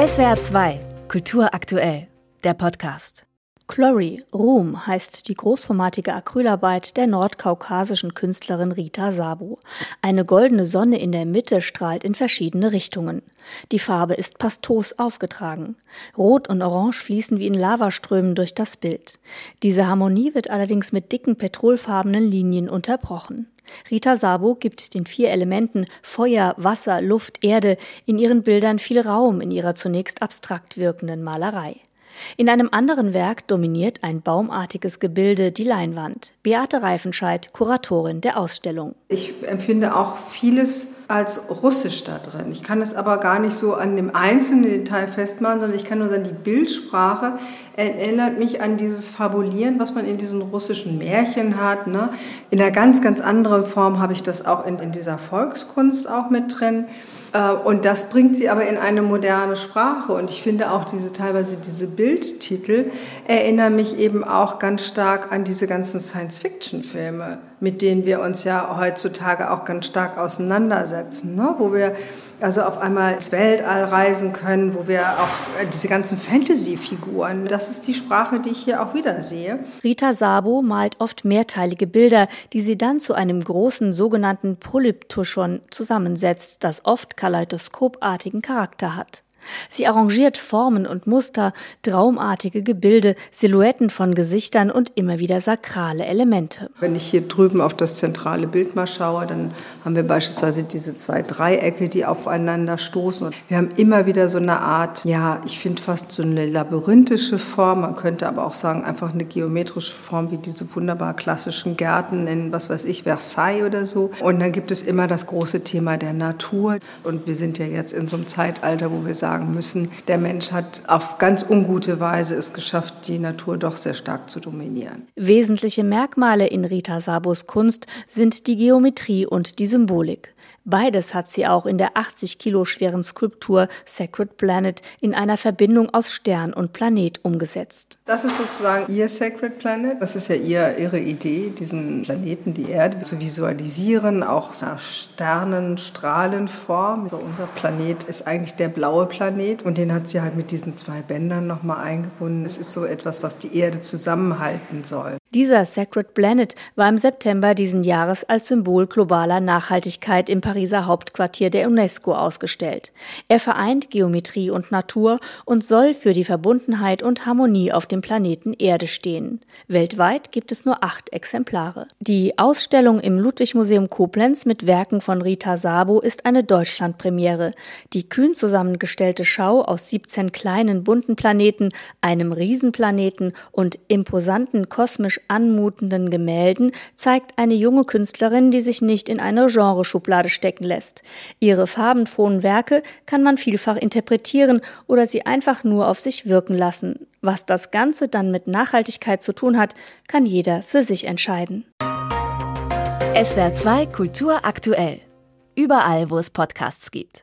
SWR 2, Kultur aktuell, der Podcast. Chloe, Ruhm heißt die großformatige Acrylarbeit der nordkaukasischen Künstlerin Rita Sabo. Eine goldene Sonne in der Mitte strahlt in verschiedene Richtungen. Die Farbe ist pastos aufgetragen. Rot und Orange fließen wie in Lavaströmen durch das Bild. Diese Harmonie wird allerdings mit dicken petrolfarbenen Linien unterbrochen. Rita Sabo gibt den vier Elementen Feuer, Wasser, Luft, Erde in ihren Bildern viel Raum in ihrer zunächst abstrakt wirkenden Malerei. In einem anderen Werk dominiert ein baumartiges Gebilde die Leinwand. Beate Reifenscheid, Kuratorin der Ausstellung. Ich empfinde auch vieles als russisch da drin. Ich kann es aber gar nicht so an dem einzelnen Detail festmachen, sondern ich kann nur sagen, die Bildsprache erinnert mich an dieses Fabulieren, was man in diesen russischen Märchen hat. Ne? In einer ganz, ganz anderen Form habe ich das auch in, in dieser Volkskunst auch mit drin. Äh, und das bringt sie aber in eine moderne Sprache. Und ich finde auch diese teilweise diese Bildtitel erinnern mich eben auch ganz stark an diese ganzen Science-Fiction-Filme, mit denen wir uns ja heutzutage auch ganz stark auseinandersetzen, ne? wo wir also auf einmal ins Weltall reisen können, wo wir auch äh, diese ganzen Fantasy-Figuren, das ist die Sprache, die ich hier auch wieder sehe. Rita Sabo malt oft mehrteilige Bilder, die sie dann zu einem großen sogenannten Polyptuschon zusammensetzt, das oft kaleidoskopartigen Charakter hat. Sie arrangiert Formen und Muster, traumartige Gebilde, Silhouetten von Gesichtern und immer wieder sakrale Elemente. Wenn ich hier drüben auf das zentrale Bild mal schaue, dann haben wir beispielsweise diese zwei Dreiecke, die aufeinander stoßen. wir haben immer wieder so eine Art, ja, ich finde fast so eine labyrinthische Form. Man könnte aber auch sagen, einfach eine geometrische Form wie diese wunderbar klassischen Gärten in, was weiß ich, Versailles oder so. Und dann gibt es immer das große Thema der Natur. Und wir sind ja jetzt in so einem Zeitalter, wo wir sagen, sagen müssen, der Mensch hat auf ganz ungute Weise es geschafft, die Natur doch sehr stark zu dominieren. Wesentliche Merkmale in Rita Sabos Kunst sind die Geometrie und die Symbolik. Beides hat sie auch in der 80 Kilo schweren Skulptur Sacred Planet in einer Verbindung aus Stern und Planet umgesetzt. Das ist sozusagen ihr Sacred Planet. Das ist ja ihr, ihre Idee, diesen Planeten, die Erde zu visualisieren, auch einer Sternenstrahlenform. Also unser Planet ist eigentlich der blaue Planet und den hat sie halt mit diesen zwei Bändern nochmal eingebunden. Es ist so etwas, was die Erde zusammenhalten soll. Dieser Sacred Planet war im September diesen Jahres als Symbol globaler Nachhaltigkeit im Pariser Hauptquartier der UNESCO ausgestellt. Er vereint Geometrie und Natur und soll für die Verbundenheit und Harmonie auf dem Planeten Erde stehen. Weltweit gibt es nur acht Exemplare. Die Ausstellung im Ludwig-Museum Koblenz mit Werken von Rita Sabo ist eine Deutschlandpremiere. Die kühn zusammengestellte Schau aus 17 kleinen bunten Planeten, einem Riesenplaneten und imposanten kosmisch anmutenden Gemälden zeigt eine junge Künstlerin, die sich nicht in eine Genreschublade stecken lässt. Ihre farbenfrohen Werke kann man vielfach interpretieren oder sie einfach nur auf sich wirken lassen. Was das Ganze dann mit Nachhaltigkeit zu tun hat, kann jeder für sich entscheiden. SWR 2 Kultur aktuell. Überall, wo es Podcasts gibt.